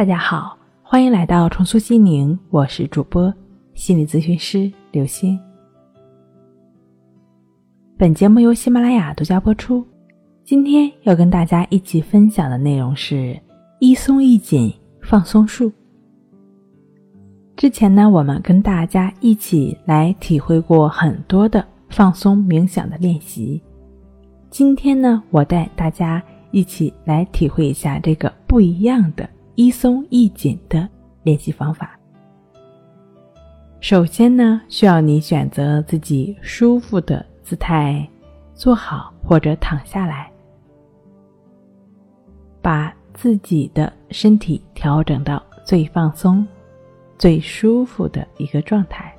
大家好，欢迎来到重塑心灵，我是主播心理咨询师刘星。本节目由喜马拉雅独家播出。今天要跟大家一起分享的内容是一松一紧放松术。之前呢，我们跟大家一起来体会过很多的放松冥想的练习。今天呢，我带大家一起来体会一下这个不一样的。一松一紧的练习方法。首先呢，需要你选择自己舒服的姿态，坐好或者躺下来，把自己的身体调整到最放松、最舒服的一个状态。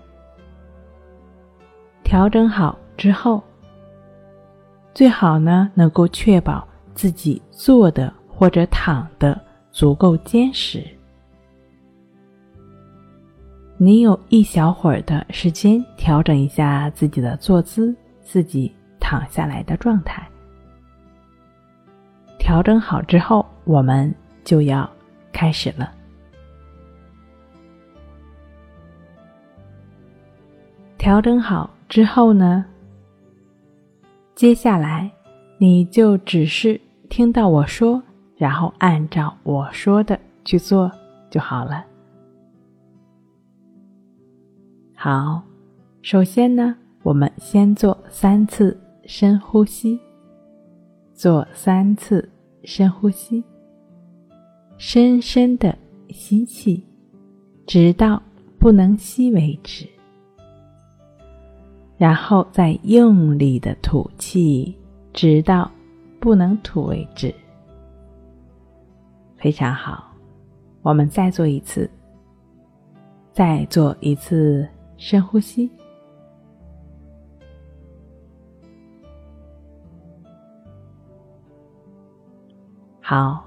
调整好之后，最好呢能够确保自己坐的或者躺的。足够坚实。你有一小会儿的时间调整一下自己的坐姿，自己躺下来的状态。调整好之后，我们就要开始了。调整好之后呢，接下来你就只是听到我说。然后按照我说的去做就好了。好，首先呢，我们先做三次深呼吸，做三次深呼吸，深深的吸气，直到不能吸为止，然后再用力的吐气，直到不能吐为止。非常好，我们再做一次，再做一次深呼吸。好，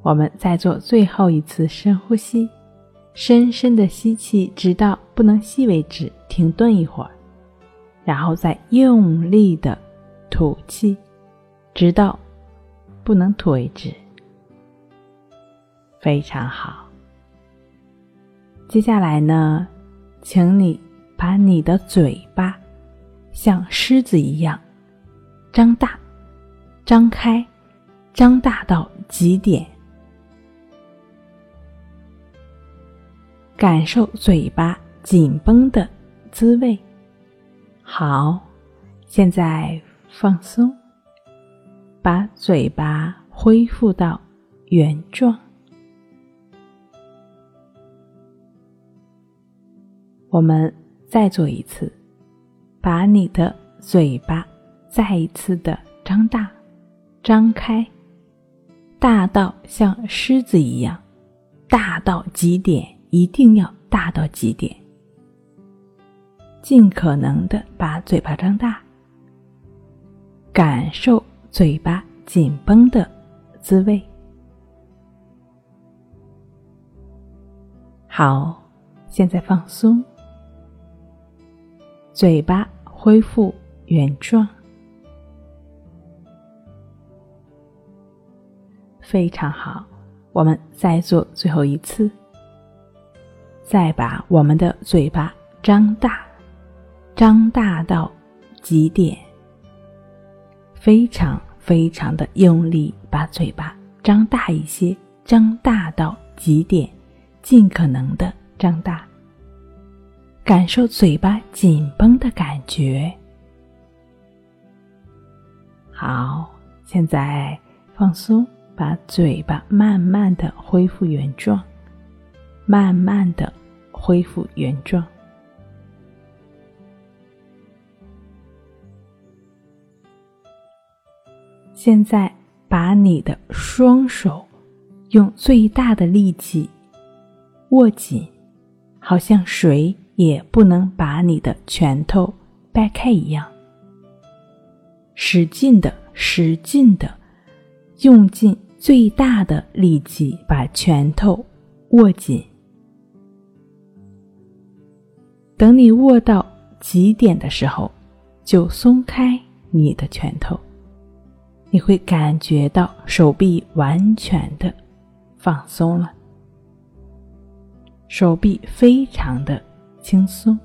我们再做最后一次深呼吸，深深的吸气，直到不能吸为止，停顿一会儿，然后再用力的吐气，直到不能吐为止。非常好。接下来呢，请你把你的嘴巴像狮子一样张大、张开、张大到极点，感受嘴巴紧绷的滋味。好，现在放松，把嘴巴恢复到原状。我们再做一次，把你的嘴巴再一次的张大、张开，大到像狮子一样，大到极点，一定要大到极点，尽可能的把嘴巴张大，感受嘴巴紧绷的滋味。好，现在放松。嘴巴恢复原状，非常好。我们再做最后一次，再把我们的嘴巴张大，张大到极点，非常非常的用力，把嘴巴张大一些，张大到极点，尽可能的张大。感受嘴巴紧绷的感觉。好，现在放松，把嘴巴慢慢的恢复原状，慢慢的恢复原状。现在把你的双手用最大的力气握紧，好像水。也不能把你的拳头掰开一样，使劲的、使劲的，用尽最大的力气把拳头握紧。等你握到极点的时候，就松开你的拳头，你会感觉到手臂完全的放松了，手臂非常的轻松。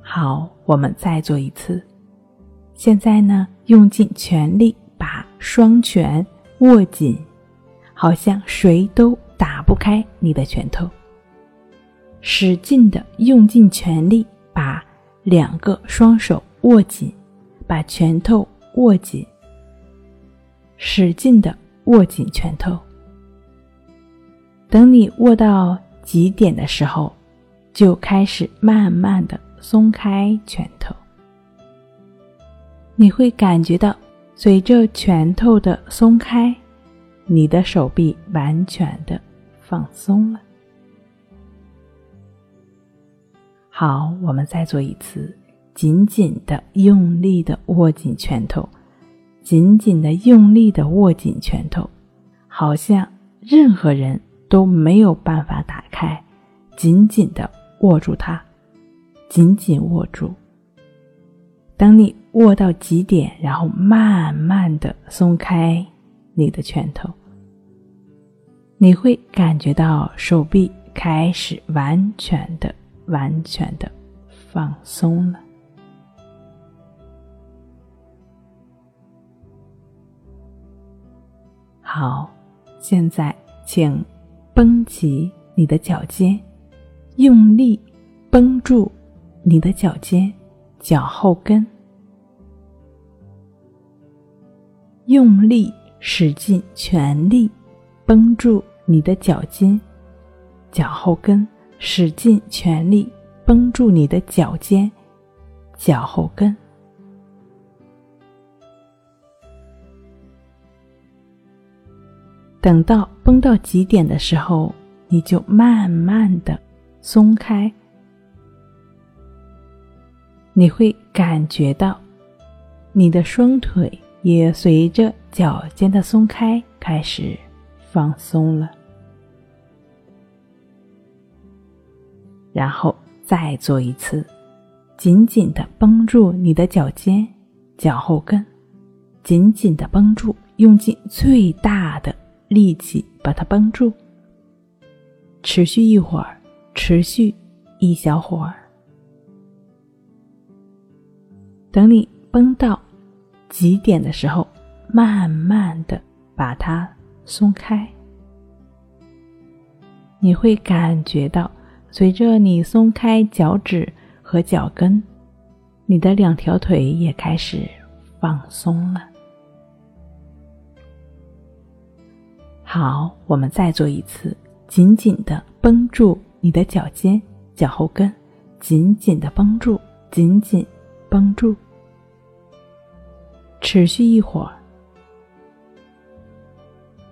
好，我们再做一次。现在呢，用尽全力把双拳握紧，好像谁都打不开你的拳头。使劲的用尽全力把两个双手握紧，把拳头握紧。使劲的握紧拳头。等你握到极点的时候，就开始慢慢的松开拳头。你会感觉到，随着拳头的松开，你的手臂完全的放松了。好，我们再做一次，紧紧的、用力的握紧拳头。紧紧的、用力的握紧拳头，好像任何人都没有办法打开。紧紧的握住它，紧紧握住。等你握到极点，然后慢慢的松开你的拳头，你会感觉到手臂开始完全的、完全的放松了。好，现在请绷起你的脚尖，用力绷住你的脚尖、脚后跟，用力使尽全力绷住你的脚尖、脚后跟，使尽全力绷住你的脚尖、脚后跟。等到绷到极点的时候，你就慢慢的松开。你会感觉到，你的双腿也随着脚尖的松开开始放松了。然后再做一次，紧紧的绷住你的脚尖、脚后跟，紧紧的绷住，用尽最大的。力气把它绷住，持续一会儿，持续一小会儿。等你绷到极点的时候，慢慢的把它松开。你会感觉到，随着你松开脚趾和脚跟，你的两条腿也开始放松了。好，我们再做一次，紧紧的绷住你的脚尖、脚后跟，紧紧的绷住，紧紧绷住，持续一会儿。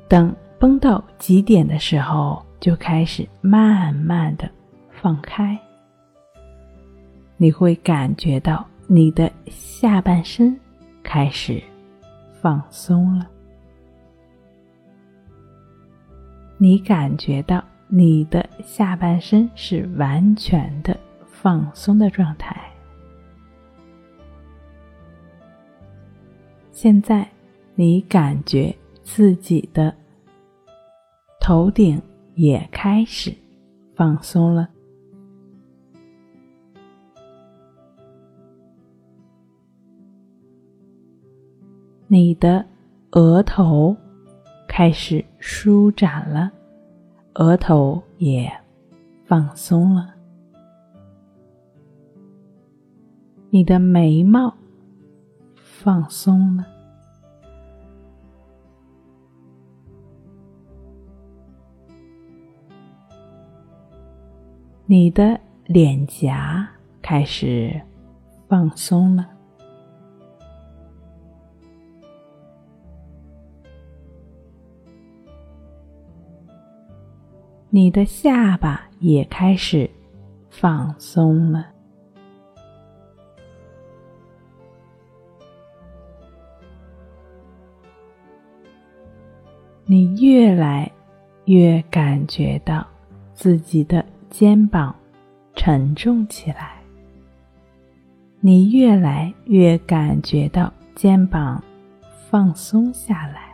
等绷到极点的时候，就开始慢慢的放开。你会感觉到你的下半身开始放松了。你感觉到你的下半身是完全的放松的状态。现在，你感觉自己的头顶也开始放松了，你的额头。开始舒展了，额头也放松了，你的眉毛放松了，你的脸颊开始放松了。你的下巴也开始放松了，你越来越感觉到自己的肩膀沉重起来，你越来越感觉到肩膀放松下来，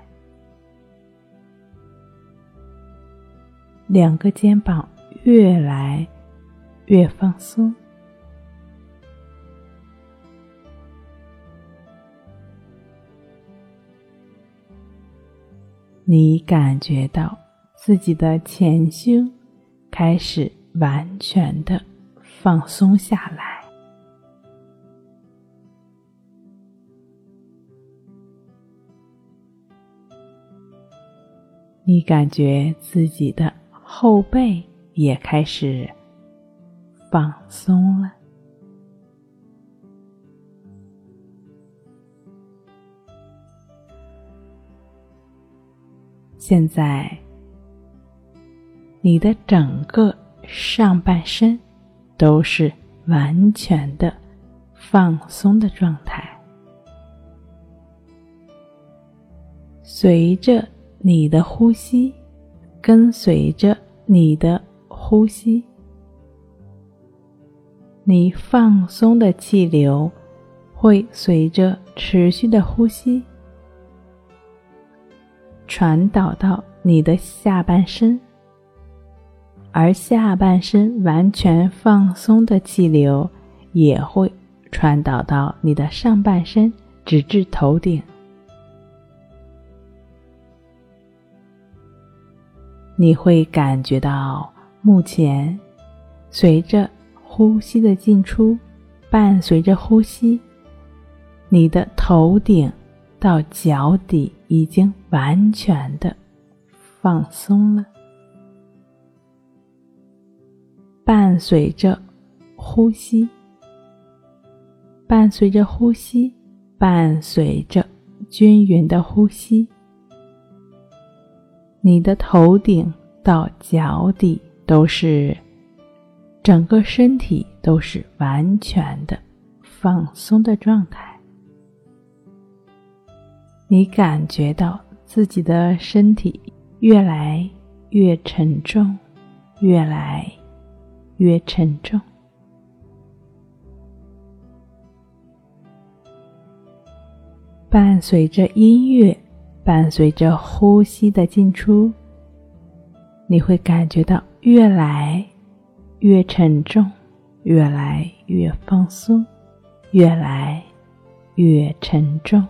两个肩膀越来越放松。你感觉到自己的前胸开始完全的放松下来，你感觉自己的后背也开始放松了。现在，你的整个上半身都是完全的放松的状态。随着你的呼吸，跟随着你的呼吸，你放松的气流会随着持续的呼吸。传导到你的下半身，而下半身完全放松的气流也会传导到你的上半身，直至头顶。你会感觉到，目前随着呼吸的进出，伴随着呼吸，你的头顶。到脚底已经完全的放松了，伴随着呼吸，伴随着呼吸，伴随着均匀的呼吸，你的头顶到脚底都是整个身体都是完全的放松的状态。你感觉到自己的身体越来越沉重，越来越沉重。伴随着音乐，伴随着呼吸的进出，你会感觉到越来越沉重，越来越放松，越来越沉重。